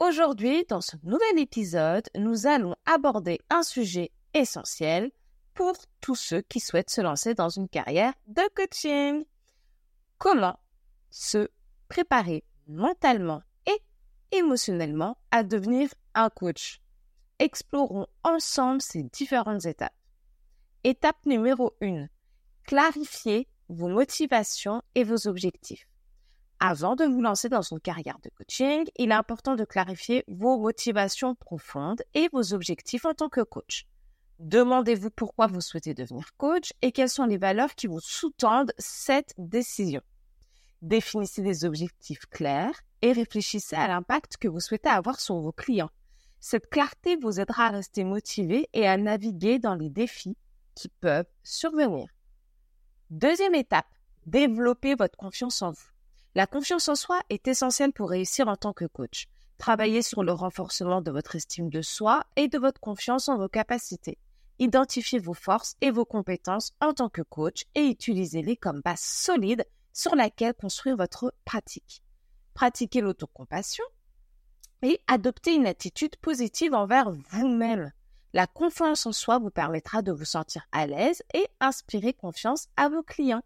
Aujourd'hui, dans ce nouvel épisode, nous allons aborder un sujet essentiel pour tous ceux qui souhaitent se lancer dans une carrière de coaching. Comment se préparer mentalement et émotionnellement à devenir un coach? Explorons ensemble ces différentes étapes. Étape numéro 1. Clarifiez vos motivations et vos objectifs. Avant de vous lancer dans une carrière de coaching, il est important de clarifier vos motivations profondes et vos objectifs en tant que coach. Demandez-vous pourquoi vous souhaitez devenir coach et quelles sont les valeurs qui vous sous-tendent cette décision. Définissez des objectifs clairs et réfléchissez à l'impact que vous souhaitez avoir sur vos clients. Cette clarté vous aidera à rester motivé et à naviguer dans les défis qui peuvent survenir. Deuxième étape, développez votre confiance en vous. La confiance en soi est essentielle pour réussir en tant que coach. Travaillez sur le renforcement de votre estime de soi et de votre confiance en vos capacités. Identifiez vos forces et vos compétences en tant que coach et utilisez-les comme base solide sur laquelle construire votre pratique. Pratiquez l'autocompassion et adoptez une attitude positive envers vous-même. La confiance en soi vous permettra de vous sentir à l'aise et inspirer confiance à vos clients.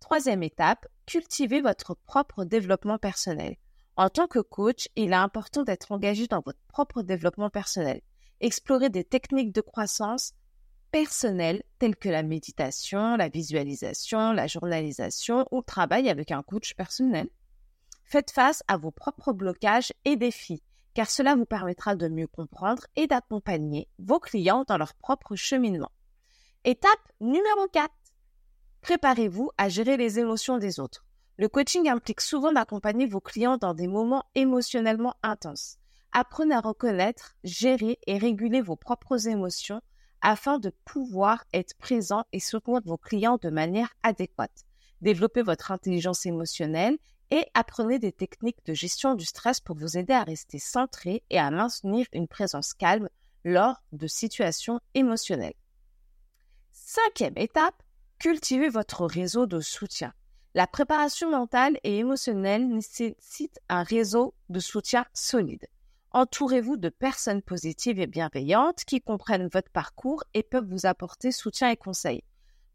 Troisième étape, cultivez votre propre développement personnel. En tant que coach, il est important d'être engagé dans votre propre développement personnel. Explorez des techniques de croissance personnelle telles que la méditation, la visualisation, la journalisation ou le travail avec un coach personnel. Faites face à vos propres blocages et défis, car cela vous permettra de mieux comprendre et d'accompagner vos clients dans leur propre cheminement. Étape numéro 4. Préparez-vous à gérer les émotions des autres. Le coaching implique souvent d'accompagner vos clients dans des moments émotionnellement intenses. Apprenez à reconnaître, gérer et réguler vos propres émotions afin de pouvoir être présent et soutenir vos clients de manière adéquate. Développez votre intelligence émotionnelle et apprenez des techniques de gestion du stress pour vous aider à rester centré et à maintenir une présence calme lors de situations émotionnelles. Cinquième étape, Cultivez votre réseau de soutien. La préparation mentale et émotionnelle nécessite un réseau de soutien solide. Entourez-vous de personnes positives et bienveillantes qui comprennent votre parcours et peuvent vous apporter soutien et conseils.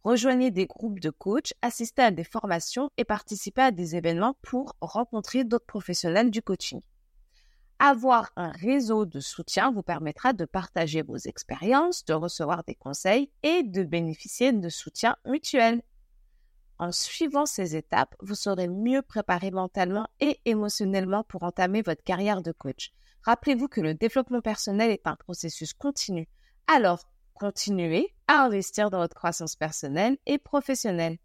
Rejoignez des groupes de coachs, assistez à des formations et participez à des événements pour rencontrer d'autres professionnels du coaching. Avoir un réseau de soutien vous permettra de partager vos expériences, de recevoir des conseils et de bénéficier de soutien mutuel. En suivant ces étapes, vous serez mieux préparé mentalement et émotionnellement pour entamer votre carrière de coach. Rappelez-vous que le développement personnel est un processus continu. Alors, continuez à investir dans votre croissance personnelle et professionnelle.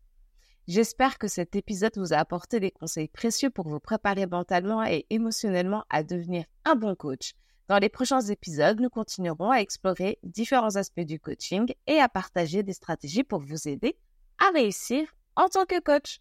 J'espère que cet épisode vous a apporté des conseils précieux pour vous préparer mentalement et émotionnellement à devenir un bon coach. Dans les prochains épisodes, nous continuerons à explorer différents aspects du coaching et à partager des stratégies pour vous aider à réussir en tant que coach.